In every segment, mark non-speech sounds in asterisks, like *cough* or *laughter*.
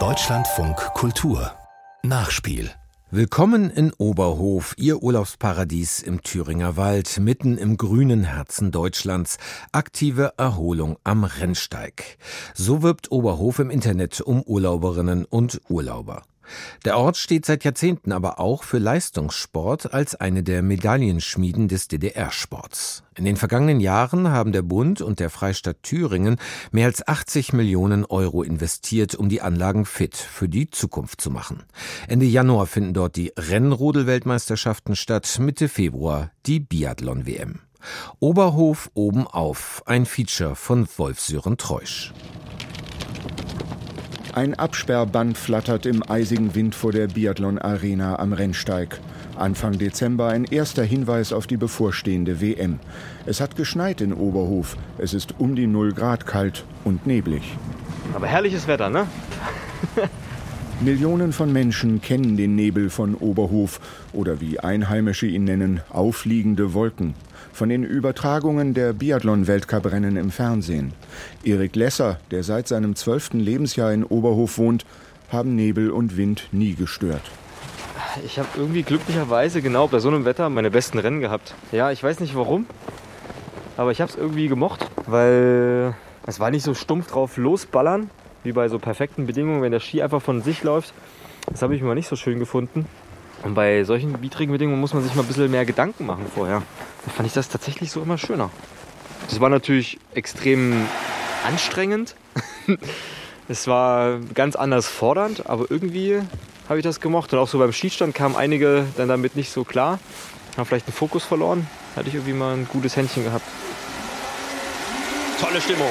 Deutschlandfunk Kultur Nachspiel Willkommen in Oberhof, Ihr Urlaubsparadies im Thüringer Wald, mitten im grünen Herzen Deutschlands. Aktive Erholung am Rennsteig. So wirbt Oberhof im Internet um Urlauberinnen und Urlauber. Der Ort steht seit Jahrzehnten aber auch für Leistungssport als eine der Medaillenschmieden des DDR-Sports. In den vergangenen Jahren haben der Bund und der Freistaat Thüringen mehr als 80 Millionen Euro investiert, um die Anlagen fit für die Zukunft zu machen. Ende Januar finden dort die Rennrodel-Weltmeisterschaften statt, Mitte Februar die Biathlon-WM. Oberhof oben auf, ein Feature von Wolf Sören Treusch. Ein Absperrband flattert im eisigen Wind vor der Biathlon Arena am Rennsteig. Anfang Dezember ein erster Hinweis auf die bevorstehende WM. Es hat geschneit in Oberhof. Es ist um die 0 Grad kalt und neblig. Aber herrliches Wetter, ne? *laughs* Millionen von Menschen kennen den Nebel von Oberhof oder wie Einheimische ihn nennen, aufliegende Wolken von den Übertragungen der Biathlon-Weltcuprennen im Fernsehen. Erik Lesser, der seit seinem zwölften Lebensjahr in Oberhof wohnt, haben Nebel und Wind nie gestört. Ich habe irgendwie glücklicherweise genau bei so einem Wetter meine besten Rennen gehabt. Ja, ich weiß nicht warum, aber ich habe es irgendwie gemocht, weil es war nicht so stumpf drauf losballern, wie bei so perfekten Bedingungen, wenn der Ski einfach von sich läuft. Das habe ich mir nicht so schön gefunden. Und bei solchen widrigen Bedingungen muss man sich mal ein bisschen mehr Gedanken machen vorher. Da fand ich das tatsächlich so immer schöner. Das war natürlich extrem anstrengend. *laughs* es war ganz anders fordernd, aber irgendwie habe ich das gemocht. Und auch so beim Schießstand kamen einige dann damit nicht so klar. Haben vielleicht den Fokus verloren. Hatte ich irgendwie mal ein gutes Händchen gehabt. Tolle Stimmung.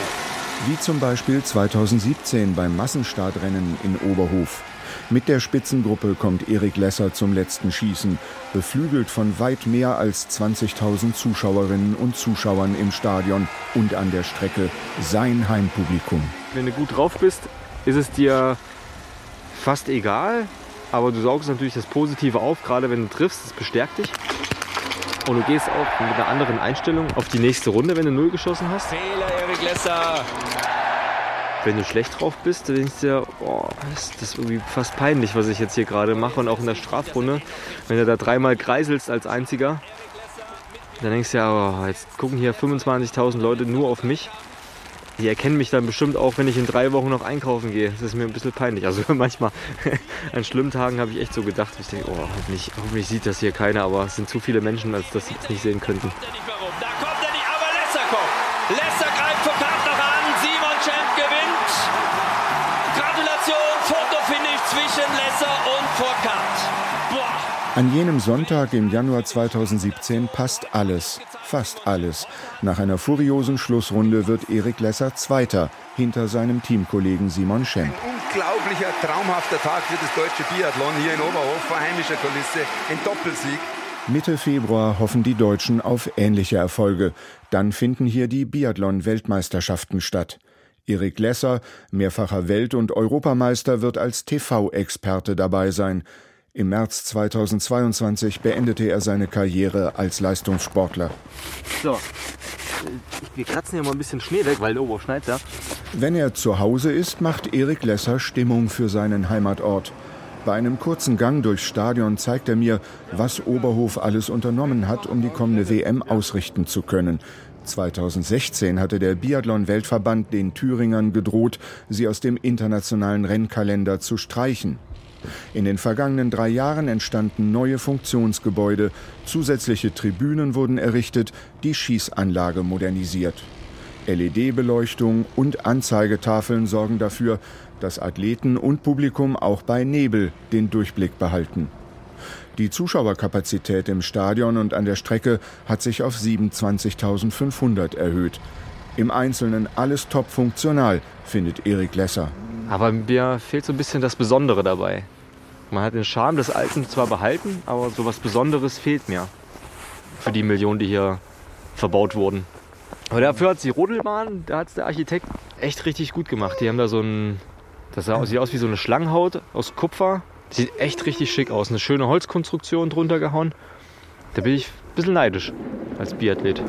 Wie zum Beispiel 2017 beim Massenstartrennen in Oberhof. Mit der Spitzengruppe kommt Erik Lesser zum letzten Schießen, beflügelt von weit mehr als 20.000 Zuschauerinnen und Zuschauern im Stadion und an der Strecke, sein Heimpublikum. Wenn du gut drauf bist, ist es dir fast egal, aber du saugst natürlich das Positive auf, gerade wenn du triffst, das bestärkt dich. Und du gehst auch mit einer anderen Einstellung auf die nächste Runde, wenn du Null geschossen hast. Fehler, Erik Lesser. Wenn du schlecht drauf bist, dann denkst du dir, oh, ist das irgendwie fast peinlich, was ich jetzt hier gerade mache. Und auch in der Strafrunde, wenn du da dreimal kreiselst als Einziger, dann denkst du ja, oh, jetzt gucken hier 25.000 Leute nur auf mich. Die erkennen mich dann bestimmt auch, wenn ich in drei Wochen noch einkaufen gehe. Das ist mir ein bisschen peinlich. Also *laughs* manchmal *laughs* an schlimmen Tagen habe ich echt so gedacht, ich denke, oh, hoffentlich, hoffentlich sieht das hier keiner, aber es sind zu viele Menschen, als dass sie es nicht sehen könnten. Da kommt er nicht, aber Lesser kommt. Lesser greift vor Kart noch an. Simon Champ gewinnt. Gratulation, Fotofinish zwischen Lesser und. Boah. An jenem Sonntag im Januar 2017 passt alles, fast alles. Nach einer furiosen Schlussrunde wird Erik Lesser Zweiter hinter seinem Teamkollegen Simon Schemp. Unglaublicher, traumhafter Tag für das deutsche Biathlon hier in Oberhof vor heimischer Kulisse. Ein Doppelsieg. Mitte Februar hoffen die Deutschen auf ähnliche Erfolge. Dann finden hier die Biathlon-Weltmeisterschaften statt. Erik Lesser, mehrfacher Welt- und Europameister, wird als TV-Experte dabei sein. Im März 2022 beendete er seine Karriere als Leistungssportler. So, wir kratzen hier mal ein bisschen Schnee weg, weil oben schneit da. Wenn er zu Hause ist, macht Erik Lesser Stimmung für seinen Heimatort. Bei einem kurzen Gang durchs Stadion zeigt er mir, was Oberhof alles unternommen hat, um die kommende WM ausrichten zu können. 2016 hatte der Biathlon-Weltverband den Thüringern gedroht, sie aus dem internationalen Rennkalender zu streichen. In den vergangenen drei Jahren entstanden neue Funktionsgebäude, zusätzliche Tribünen wurden errichtet, die Schießanlage modernisiert. LED-Beleuchtung und Anzeigetafeln sorgen dafür, dass Athleten und Publikum auch bei Nebel den Durchblick behalten. Die Zuschauerkapazität im Stadion und an der Strecke hat sich auf 27.500 erhöht. Im Einzelnen alles top funktional, findet Erik Lesser. Aber mir fehlt so ein bisschen das Besondere dabei. Man hat den Charme des Alten zwar behalten, aber so was Besonderes fehlt mir. Für die Millionen, die hier verbaut wurden. Aber dafür hat die Rodelbahn, da hat es der Architekt echt richtig gut gemacht. Die haben da so ein, das sieht aus wie so eine Schlangenhaut aus Kupfer. Sieht echt richtig schick aus. Eine schöne Holzkonstruktion drunter gehauen. Da bin ich ein bisschen neidisch als Biathlet.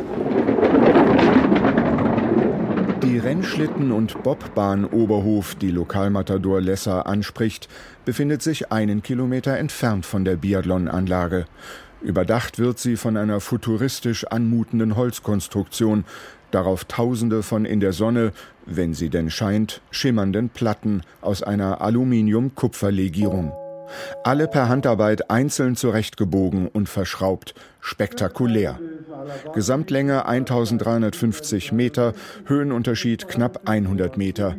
Die Rennschlitten- und Bobbahn Oberhof, die Lokalmatador Lesser anspricht, befindet sich einen Kilometer entfernt von der Biathlonanlage. Überdacht wird sie von einer futuristisch anmutenden Holzkonstruktion, darauf tausende von in der Sonne, wenn sie denn scheint, schimmernden Platten aus einer Aluminium-Kupferlegierung. Alle per Handarbeit einzeln zurechtgebogen und verschraubt. Spektakulär. Gesamtlänge 1350 Meter, Höhenunterschied knapp 100 Meter.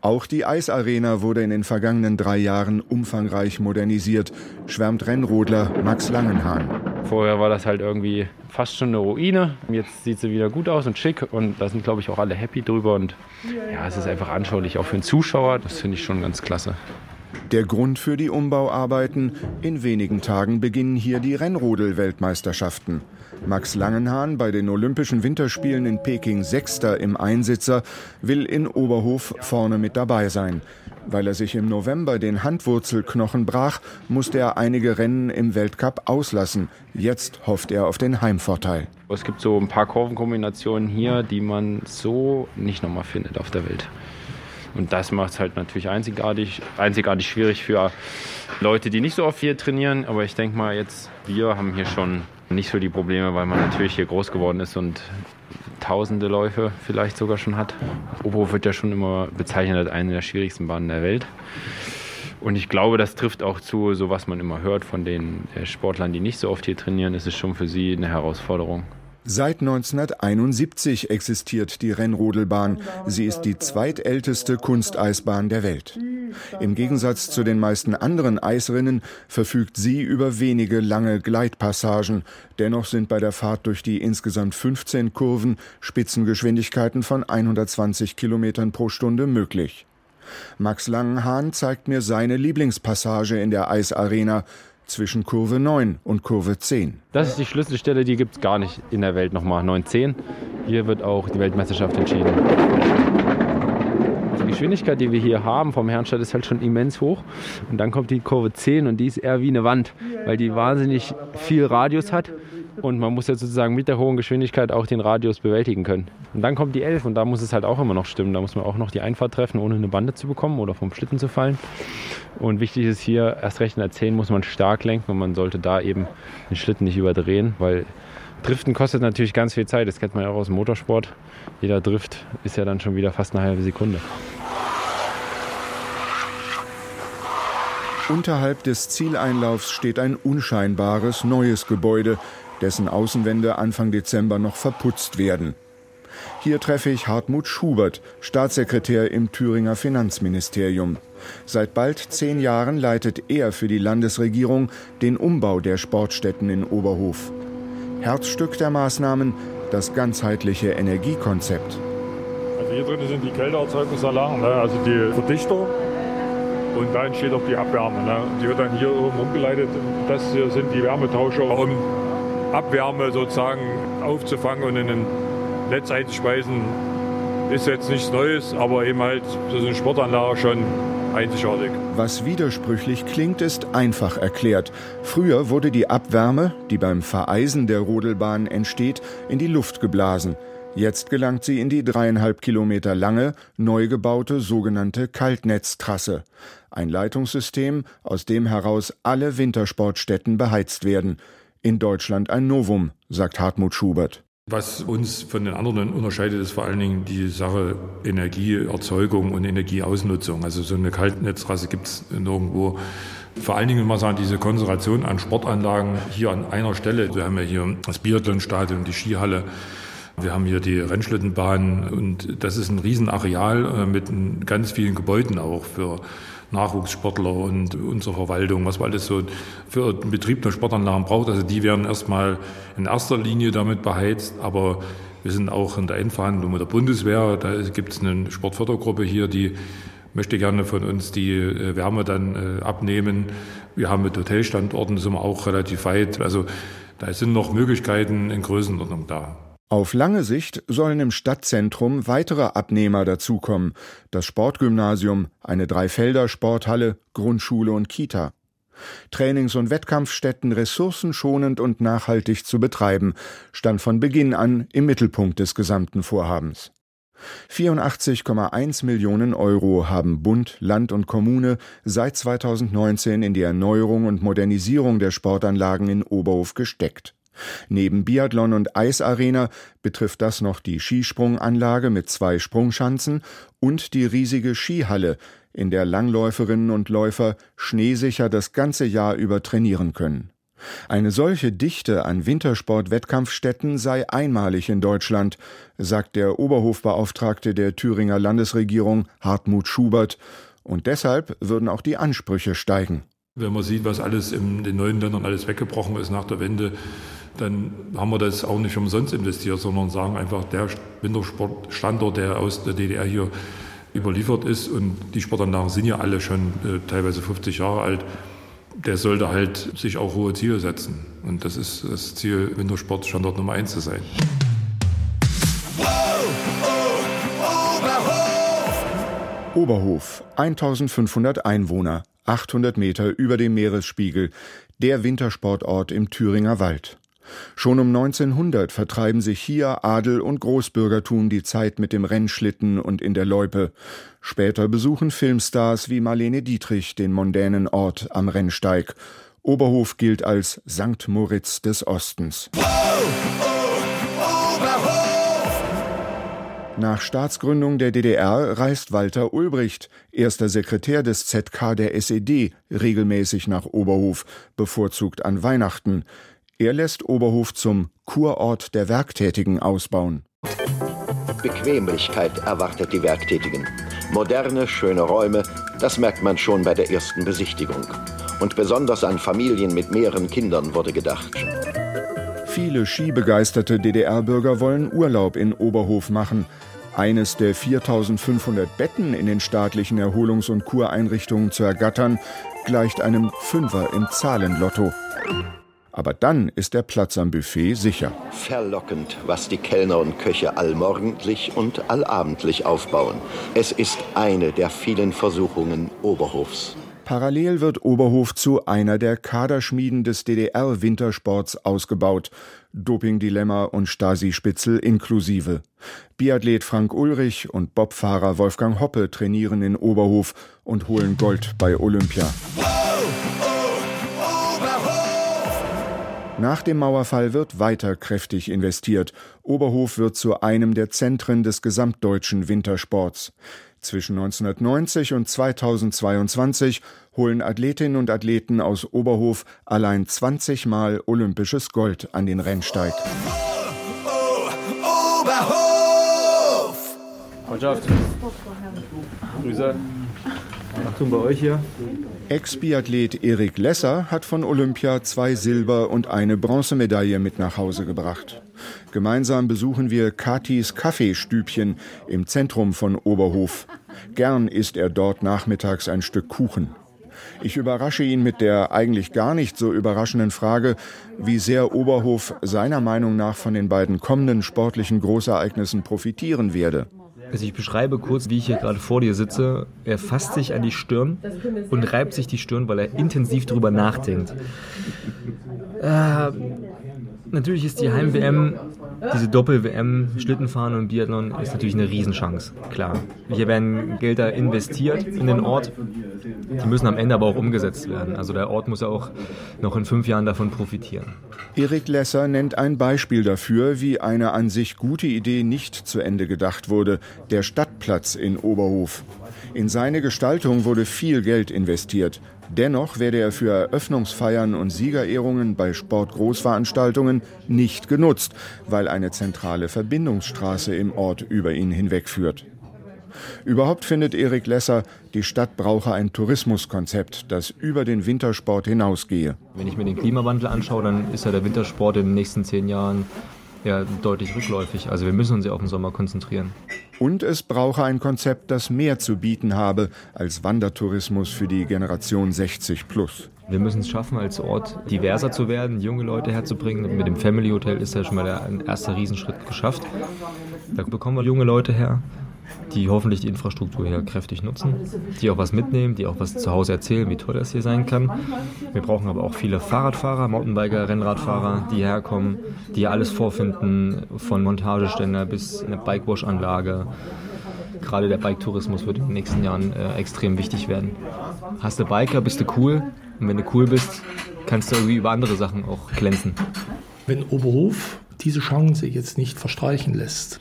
Auch die Eisarena wurde in den vergangenen drei Jahren umfangreich modernisiert, schwärmt Rennrodler Max Langenhahn. Vorher war das halt irgendwie fast schon eine Ruine. Jetzt sieht sie wieder gut aus und schick und da sind, glaube ich, auch alle happy drüber. Und ja, es ist einfach anschaulich, auch für den Zuschauer. Das finde ich schon ganz klasse. Der Grund für die Umbauarbeiten? In wenigen Tagen beginnen hier die Rennrodel-Weltmeisterschaften. Max Langenhahn, bei den Olympischen Winterspielen in Peking Sechster im Einsitzer, will in Oberhof vorne mit dabei sein. Weil er sich im November den Handwurzelknochen brach, musste er einige Rennen im Weltcup auslassen. Jetzt hofft er auf den Heimvorteil. Es gibt so ein paar Kurvenkombinationen hier, die man so nicht nochmal findet auf der Welt. Und das macht es halt natürlich einzigartig, einzigartig schwierig für Leute, die nicht so oft hier trainieren. Aber ich denke mal, jetzt wir haben hier schon nicht so die Probleme, weil man natürlich hier groß geworden ist und tausende Läufe vielleicht sogar schon hat. Oberhof wird ja schon immer bezeichnet als eine der schwierigsten Bahnen der Welt. Und ich glaube, das trifft auch zu, so was man immer hört von den äh, Sportlern, die nicht so oft hier trainieren, ist es schon für sie eine Herausforderung. Seit 1971 existiert die Rennrodelbahn. Sie ist die zweitälteste Kunsteisbahn der Welt. Im Gegensatz zu den meisten anderen Eisrinnen verfügt sie über wenige lange Gleitpassagen. Dennoch sind bei der Fahrt durch die insgesamt 15 Kurven Spitzengeschwindigkeiten von 120 Kilometern pro Stunde möglich. Max Langenhahn zeigt mir seine Lieblingspassage in der Eisarena, zwischen Kurve 9 und Kurve 10. Das ist die Schlüsselstelle, die gibt es gar nicht in der Welt nochmal. 9-10. Hier wird auch die Weltmeisterschaft entschieden. Die Geschwindigkeit, die wir hier haben vom Herrenstadt, ist halt schon immens hoch. Und dann kommt die Kurve 10 und die ist eher wie eine Wand, weil die wahnsinnig viel Radius hat und man muss jetzt sozusagen mit der hohen Geschwindigkeit auch den Radius bewältigen können. Und dann kommt die 11 und da muss es halt auch immer noch stimmen. Da muss man auch noch die Einfahrt treffen, ohne eine Bande zu bekommen oder vom Schlitten zu fallen. Und wichtig ist hier, erst recht in der 10 muss man stark lenken und man sollte da eben den Schlitten nicht überdrehen, weil Driften kostet natürlich ganz viel Zeit. Das kennt man ja auch aus dem Motorsport. Jeder Drift ist ja dann schon wieder fast eine halbe Sekunde. Unterhalb des Zieleinlaufs steht ein unscheinbares neues Gebäude, dessen Außenwände Anfang Dezember noch verputzt werden. Hier treffe ich Hartmut Schubert, Staatssekretär im Thüringer Finanzministerium. Seit bald zehn Jahren leitet er für die Landesregierung den Umbau der Sportstätten in Oberhof. Herzstück der Maßnahmen das ganzheitliche Energiekonzept. Also hier drin sind die Kälteerzeugungsanlagen, ne? also die Verdichter. Und da entsteht auch die Abwärme. Ne? Die wird dann hier oben umgeleitet. Das hier sind die Wärmetauscher, um Abwärme sozusagen aufzufangen und in ein Netz einzuspeisen, ist jetzt nichts Neues, aber eben halt so eine Sportanlage schon einzigartig. Was widersprüchlich klingt, ist einfach erklärt. Früher wurde die Abwärme, die beim Vereisen der Rodelbahn entsteht, in die Luft geblasen. Jetzt gelangt sie in die dreieinhalb Kilometer lange, neu gebaute sogenannte Kaltnetztrasse. Ein Leitungssystem, aus dem heraus alle Wintersportstätten beheizt werden. In Deutschland ein Novum, sagt Hartmut Schubert. Was uns von den anderen unterscheidet, ist vor allen Dingen die Sache Energieerzeugung und Energieausnutzung. Also so eine Kaltnetztrasse gibt es nirgendwo. Vor allen Dingen mal sagen, diese Konzentration an Sportanlagen hier an einer Stelle. Wir haben ja hier das Biathlonstadion, die Skihalle. Wir haben hier die Rennschlittenbahn und das ist ein Riesenareal äh, mit ganz vielen Gebäuden auch für Nachwuchssportler und unsere Verwaltung, was man alles so für den Betrieb der Sportanlagen braucht. Also die werden erstmal in erster Linie damit beheizt, aber wir sind auch in der Endverhandlung mit der Bundeswehr. Da gibt es eine Sportfördergruppe hier, die möchte gerne von uns die äh, Wärme dann äh, abnehmen. Wir haben mit Hotelstandorten sind wir auch relativ weit. Also da sind noch Möglichkeiten in Größenordnung da. Auf lange Sicht sollen im Stadtzentrum weitere Abnehmer dazukommen. Das Sportgymnasium, eine Dreifelder-Sporthalle, Grundschule und Kita. Trainings- und Wettkampfstätten ressourcenschonend und nachhaltig zu betreiben, stand von Beginn an im Mittelpunkt des gesamten Vorhabens. 84,1 Millionen Euro haben Bund, Land und Kommune seit 2019 in die Erneuerung und Modernisierung der Sportanlagen in Oberhof gesteckt. Neben Biathlon und Eisarena betrifft das noch die Skisprunganlage mit zwei Sprungschanzen und die riesige Skihalle, in der Langläuferinnen und Läufer schneesicher das ganze Jahr über trainieren können. Eine solche Dichte an Wintersport-Wettkampfstätten sei einmalig in Deutschland, sagt der Oberhofbeauftragte der Thüringer Landesregierung Hartmut Schubert, und deshalb würden auch die Ansprüche steigen. Wenn man sieht, was alles in den neuen Ländern alles weggebrochen ist nach der Wende, dann haben wir das auch nicht umsonst investiert, sondern sagen einfach, der Wintersportstandort, der aus der DDR hier überliefert ist und die Sportanlagen sind ja alle schon äh, teilweise 50 Jahre alt, der sollte halt sich auch hohe Ziele setzen. Und das ist das Ziel, Wintersportstandort Nummer eins zu sein. Oberhof, 1500 Einwohner, 800 Meter über dem Meeresspiegel, der Wintersportort im Thüringer Wald. Schon um 1900 vertreiben sich hier Adel und Großbürgertum die Zeit mit dem Rennschlitten und in der Loipe. Später besuchen Filmstars wie Marlene Dietrich den mondänen Ort am Rennsteig. Oberhof gilt als St. Moritz des Ostens. Oh, oh, Nach Staatsgründung der DDR reist Walter Ulbricht, erster Sekretär des ZK der SED, regelmäßig nach Oberhof, bevorzugt an Weihnachten. Er lässt Oberhof zum Kurort der Werktätigen ausbauen. Bequemlichkeit erwartet die Werktätigen. Moderne, schöne Räume, das merkt man schon bei der ersten Besichtigung. Und besonders an Familien mit mehreren Kindern wurde gedacht. Viele skibegeisterte DDR-Bürger wollen Urlaub in Oberhof machen. Eines der 4500 Betten in den staatlichen Erholungs- und Kureinrichtungen zu ergattern, gleicht einem Fünfer im Zahlenlotto. Aber dann ist der Platz am Buffet sicher. Verlockend, was die Kellner und Köche allmorgendlich und allabendlich aufbauen. Es ist eine der vielen Versuchungen Oberhofs. Parallel wird Oberhof zu einer der Kaderschmieden des DDR-Wintersports ausgebaut. Dopingdilemma und Stasi-Spitzel inklusive. Biathlet Frank Ulrich und Bobfahrer Wolfgang Hoppe trainieren in Oberhof und holen Gold bei Olympia. Nach dem Mauerfall wird weiter kräftig investiert. Oberhof wird zu einem der Zentren des gesamtdeutschen Wintersports. Zwischen 1990 und 2022 holen Athletinnen und Athleten aus Oberhof allein 20 Mal olympisches Gold an den Rennsteig. Oh, oh, Oberhof! Mannschaft. Grüße. Achtung bei euch hier. Ex-Biathlet Erik Lesser hat von Olympia zwei Silber- und eine Bronzemedaille mit nach Hause gebracht. Gemeinsam besuchen wir Katis Kaffeestübchen im Zentrum von Oberhof. Gern isst er dort nachmittags ein Stück Kuchen. Ich überrasche ihn mit der eigentlich gar nicht so überraschenden Frage, wie sehr Oberhof seiner Meinung nach von den beiden kommenden sportlichen Großereignissen profitieren werde. Also ich beschreibe kurz, wie ich hier gerade vor dir sitze. Er fasst sich an die Stirn und reibt sich die Stirn, weil er intensiv darüber nachdenkt. Äh, natürlich ist die Heim-WM, diese Doppel-WM, Schlittenfahren und Biathlon, ist natürlich eine Riesenchance, klar. Hier werden Gelder investiert in den Ort, die müssen am Ende aber auch umgesetzt werden. Also der Ort muss ja auch noch in fünf Jahren davon profitieren. Erik Lesser nennt ein Beispiel dafür, wie eine an sich gute Idee nicht zu Ende gedacht wurde, der Stadtplatz in Oberhof. In seine Gestaltung wurde viel Geld investiert. Dennoch werde er für Eröffnungsfeiern und Siegerehrungen bei Sportgroßveranstaltungen nicht genutzt, weil eine zentrale Verbindungsstraße im Ort über ihn hinwegführt. Überhaupt findet Erik Lesser, die Stadt brauche ein Tourismuskonzept, das über den Wintersport hinausgehe. Wenn ich mir den Klimawandel anschaue, dann ist ja der Wintersport in den nächsten zehn Jahren ja deutlich rückläufig. Also wir müssen uns ja auf den Sommer konzentrieren. Und es brauche ein Konzept, das mehr zu bieten habe als Wandertourismus für die Generation 60 plus. Wir müssen es schaffen, als Ort diverser zu werden, junge Leute herzubringen. Mit dem Family Hotel ist ja schon mal der erste Riesenschritt geschafft. Da bekommen wir junge Leute her. Die hoffentlich die Infrastruktur hier kräftig nutzen, die auch was mitnehmen, die auch was zu Hause erzählen, wie toll das hier sein kann. Wir brauchen aber auch viele Fahrradfahrer, Mountainbiker, Rennradfahrer, die herkommen, die alles vorfinden, von Montageständer bis eine Bikewash-Anlage. Gerade der Bike-Tourismus wird in den nächsten Jahren äh, extrem wichtig werden. Hast du Biker, bist du cool. Und wenn du cool bist, kannst du irgendwie über andere Sachen auch glänzen. Wenn Oberhof diese Chance jetzt nicht verstreichen lässt,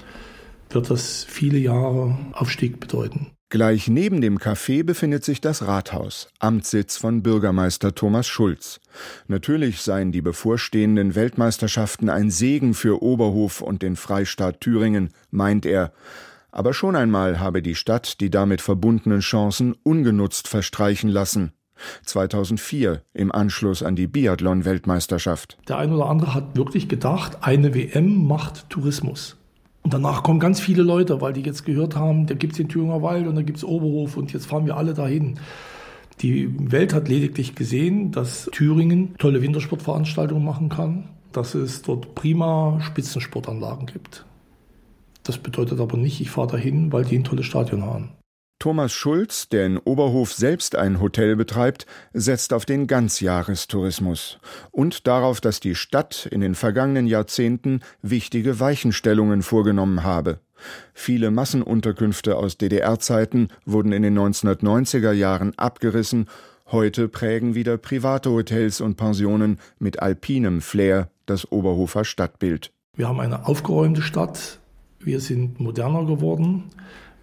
wird das viele Jahre Aufstieg bedeuten. Gleich neben dem Café befindet sich das Rathaus, Amtssitz von Bürgermeister Thomas Schulz. Natürlich seien die bevorstehenden Weltmeisterschaften ein Segen für Oberhof und den Freistaat Thüringen, meint er. Aber schon einmal habe die Stadt die damit verbundenen Chancen ungenutzt verstreichen lassen. 2004 im Anschluss an die Biathlon-Weltmeisterschaft. Der ein oder andere hat wirklich gedacht, eine WM macht Tourismus. Und danach kommen ganz viele Leute, weil die jetzt gehört haben, da gibt es den Thüringer Wald und da gibt es Oberhof und jetzt fahren wir alle dahin. Die Welt hat lediglich gesehen, dass Thüringen tolle Wintersportveranstaltungen machen kann, dass es dort prima Spitzensportanlagen gibt. Das bedeutet aber nicht, ich fahre dahin, weil die ein tolles Stadion haben. Thomas Schulz, der in Oberhof selbst ein Hotel betreibt, setzt auf den Ganzjahrestourismus und darauf, dass die Stadt in den vergangenen Jahrzehnten wichtige Weichenstellungen vorgenommen habe. Viele Massenunterkünfte aus DDR-Zeiten wurden in den 1990er Jahren abgerissen, heute prägen wieder private Hotels und Pensionen mit alpinem Flair das Oberhofer Stadtbild. Wir haben eine aufgeräumte Stadt, wir sind moderner geworden.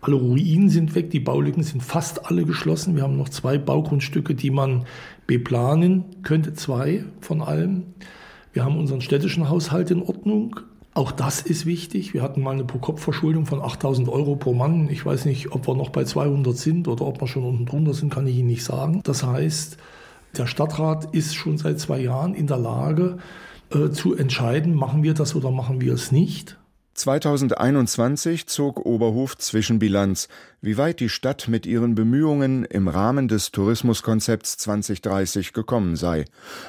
Alle Ruinen sind weg, die Baulücken sind fast alle geschlossen. Wir haben noch zwei Baugrundstücke, die man beplanen könnte, zwei von allem. Wir haben unseren städtischen Haushalt in Ordnung. Auch das ist wichtig. Wir hatten mal eine Pro-Kopf-Verschuldung von 8000 Euro pro Mann. Ich weiß nicht, ob wir noch bei 200 sind oder ob wir schon unten drunter sind, kann ich Ihnen nicht sagen. Das heißt, der Stadtrat ist schon seit zwei Jahren in der Lage äh, zu entscheiden, machen wir das oder machen wir es nicht. 2021 zog Oberhof Zwischenbilanz, wie weit die Stadt mit ihren Bemühungen im Rahmen des Tourismuskonzepts 2030 gekommen sei.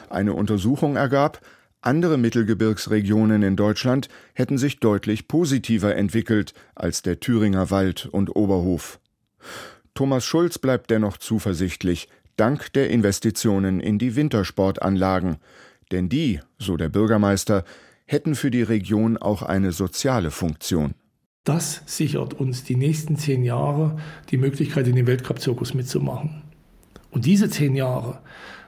Eine Untersuchung ergab, andere Mittelgebirgsregionen in Deutschland hätten sich deutlich positiver entwickelt als der Thüringer Wald und Oberhof. Thomas Schulz bleibt dennoch zuversichtlich, dank der Investitionen in die Wintersportanlagen. Denn die, so der Bürgermeister, hätten für die Region auch eine soziale Funktion. Das sichert uns die nächsten zehn Jahre die Möglichkeit, in den Weltcup-Zirkus mitzumachen. Und diese zehn Jahre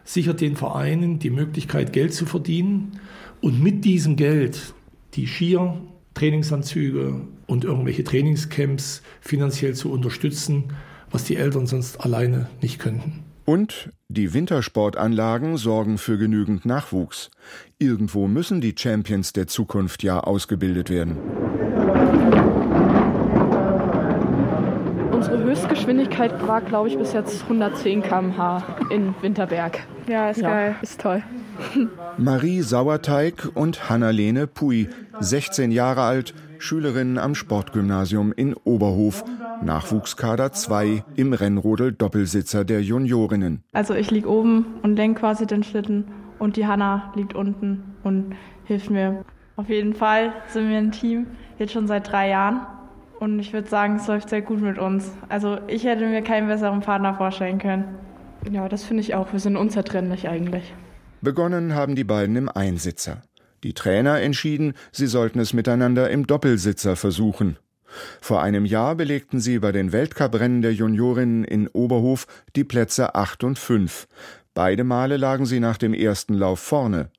sichert den Vereinen die Möglichkeit, Geld zu verdienen und mit diesem Geld die Skier, Trainingsanzüge und irgendwelche Trainingscamps finanziell zu unterstützen, was die Eltern sonst alleine nicht könnten. Und die Wintersportanlagen sorgen für genügend Nachwuchs. Irgendwo müssen die Champions der Zukunft ja ausgebildet werden. Unsere Höchstgeschwindigkeit war, glaube ich, bis jetzt 110 km/h in Winterberg. Ja, ist ja, geil. Ist toll. *laughs* Marie Sauerteig und Hannalene Pui, 16 Jahre alt, Schülerinnen am Sportgymnasium in Oberhof, Nachwuchskader 2 im Rennrodel Doppelsitzer der Juniorinnen. Also ich liege oben und lenke quasi den Schlitten und die Hanna liegt unten und hilft mir. Auf jeden Fall sind wir ein Team, jetzt schon seit drei Jahren. Und ich würde sagen, es läuft sehr gut mit uns. Also ich hätte mir keinen besseren Partner vorstellen können. Ja, das finde ich auch. Wir sind unzertrennlich eigentlich. Begonnen haben die beiden im Einsitzer. Die Trainer entschieden, sie sollten es miteinander im Doppelsitzer versuchen. Vor einem Jahr belegten sie bei den Weltcuprennen der Juniorinnen in Oberhof die Plätze 8 und 5. Beide Male lagen sie nach dem ersten Lauf vorne.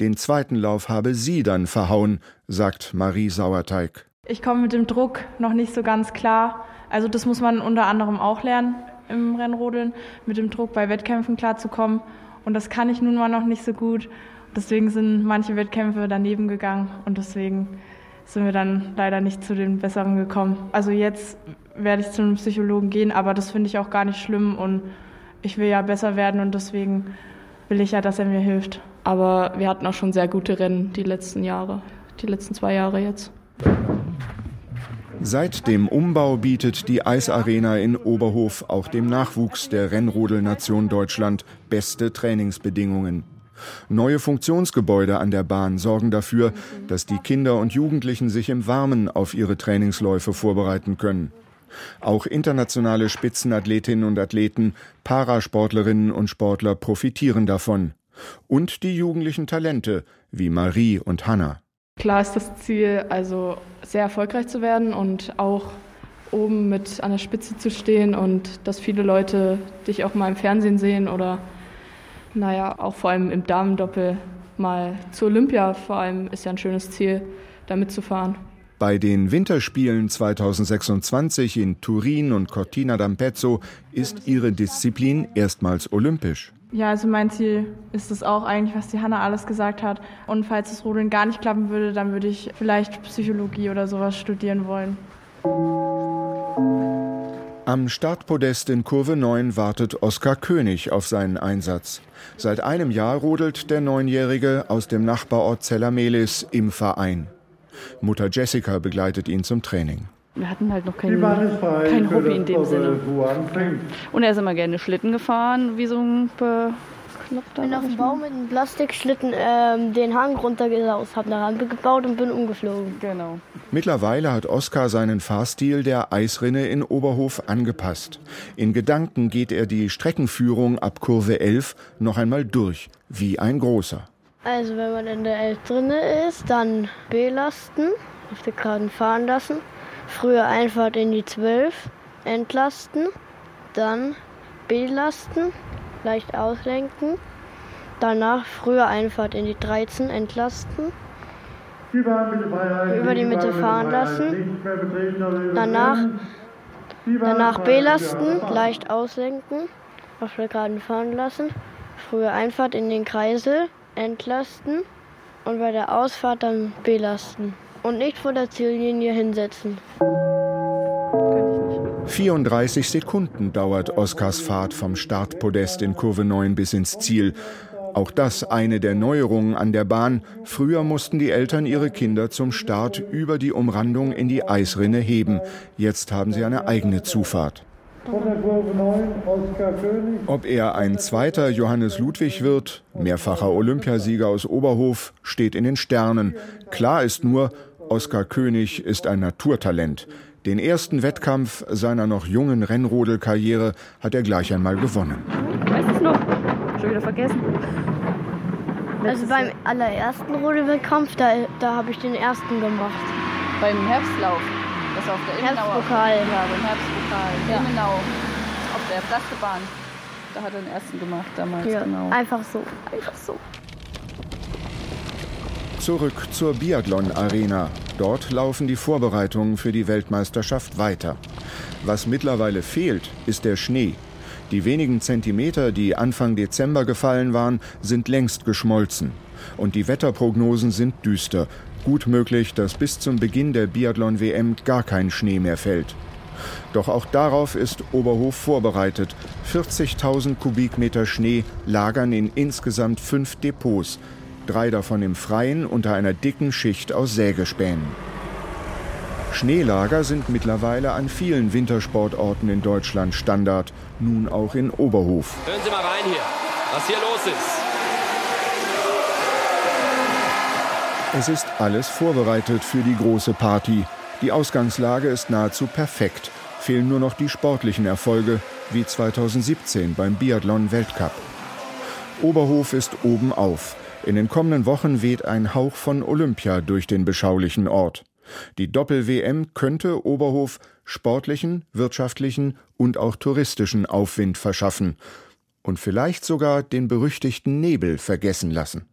Den zweiten Lauf habe sie dann verhauen, sagt Marie Sauerteig. Ich komme mit dem Druck noch nicht so ganz klar. Also das muss man unter anderem auch lernen im Rennrodeln, mit dem Druck bei Wettkämpfen klarzukommen. Und das kann ich nun mal noch nicht so gut. Deswegen sind manche Wettkämpfe daneben gegangen und deswegen sind wir dann leider nicht zu den besseren gekommen. Also jetzt werde ich zu einem Psychologen gehen, aber das finde ich auch gar nicht schlimm und ich will ja besser werden und deswegen will ich ja, dass er mir hilft. Aber wir hatten auch schon sehr gute Rennen die letzten Jahre, die letzten zwei Jahre jetzt. Seit dem Umbau bietet die Eisarena in Oberhof auch dem Nachwuchs der Rennrodelnation Deutschland beste Trainingsbedingungen. Neue Funktionsgebäude an der Bahn sorgen dafür, dass die Kinder und Jugendlichen sich im Warmen auf ihre Trainingsläufe vorbereiten können. Auch internationale Spitzenathletinnen und Athleten, Parasportlerinnen und Sportler profitieren davon. Und die jugendlichen Talente wie Marie und Hanna. Klar ist das Ziel, also sehr erfolgreich zu werden und auch oben mit an der Spitze zu stehen und dass viele Leute dich auch mal im Fernsehen sehen oder naja, auch vor allem im Damendoppel mal zu Olympia vor allem ist ja ein schönes Ziel, da mitzufahren. Bei den Winterspielen 2026 in Turin und Cortina d'Ampezzo ist ihre Disziplin erstmals olympisch. Ja, also mein Ziel ist es auch eigentlich, was die Hanna alles gesagt hat. Und falls das Rodeln gar nicht klappen würde, dann würde ich vielleicht Psychologie oder sowas studieren wollen. Am Startpodest in Kurve 9 wartet Oskar König auf seinen Einsatz. Seit einem Jahr rodelt der Neunjährige aus dem Nachbarort Zellamelis im Verein. Mutter Jessica begleitet ihn zum Training. Wir hatten halt noch kein, kein Hobby in dem Sinne. Und er ist immer gerne Schlitten gefahren, wie so ein Bekloppter. Ich bin auf dem Baum mit einem Plastikschlitten ähm, den Hang runtergelaust, habe eine Rampe gebaut und bin umgeflogen. Genau. Mittlerweile hat Oskar seinen Fahrstil der Eisrinne in Oberhof angepasst. In Gedanken geht er die Streckenführung ab Kurve 11 noch einmal durch, wie ein großer. Also wenn man in der 11 drinne ist, dann belasten, auf der Geraden fahren lassen Früher Einfahrt in die 12, entlasten, dann belasten, leicht auslenken, danach früher Einfahrt in die 13, entlasten, über die Mitte fahren lassen, danach, danach belasten, leicht auslenken, auf der Geraden fahren lassen, früher Einfahrt in den Kreisel, entlasten und bei der Ausfahrt dann belasten. Und nicht vor der Ziellinie hinsetzen. 34 Sekunden dauert Oskars Fahrt vom Startpodest in Kurve 9 bis ins Ziel. Auch das eine der Neuerungen an der Bahn. Früher mussten die Eltern ihre Kinder zum Start über die Umrandung in die Eisrinne heben. Jetzt haben sie eine eigene Zufahrt. Ob er ein zweiter Johannes Ludwig wird, mehrfacher Olympiasieger aus Oberhof, steht in den Sternen. Klar ist nur, Oskar König ist ein Naturtalent. Den ersten Wettkampf seiner noch jungen Rennrodelkarriere hat er gleich einmal gewonnen. Weißt du es noch? Schon wieder vergessen. Also beim allerersten Rodelwettkampf, da, da habe ich den ersten gemacht. Beim Herbstlauf. Das auf der Immenauer. Herbstpokal. Ja, beim Herbstpokal. Ja. Immenau. Auf der Plastebahn. Da hat er den ersten gemacht damals, ja, genau. Einfach so. Einfach so. Zurück zur Biathlon-Arena. Dort laufen die Vorbereitungen für die Weltmeisterschaft weiter. Was mittlerweile fehlt, ist der Schnee. Die wenigen Zentimeter, die Anfang Dezember gefallen waren, sind längst geschmolzen. Und die Wetterprognosen sind düster. Gut möglich, dass bis zum Beginn der Biathlon-WM gar kein Schnee mehr fällt. Doch auch darauf ist Oberhof vorbereitet. 40.000 Kubikmeter Schnee lagern in insgesamt fünf Depots drei davon im Freien unter einer dicken Schicht aus Sägespänen. Schneelager sind mittlerweile an vielen Wintersportorten in Deutschland Standard, nun auch in Oberhof. Hören Sie mal rein hier, was hier los ist. Es ist alles vorbereitet für die große Party. Die Ausgangslage ist nahezu perfekt. Fehlen nur noch die sportlichen Erfolge, wie 2017 beim Biathlon-Weltcup. Oberhof ist oben auf. In den kommenden Wochen weht ein Hauch von Olympia durch den beschaulichen Ort. Die Doppel-WM könnte Oberhof sportlichen, wirtschaftlichen und auch touristischen Aufwind verschaffen und vielleicht sogar den berüchtigten Nebel vergessen lassen.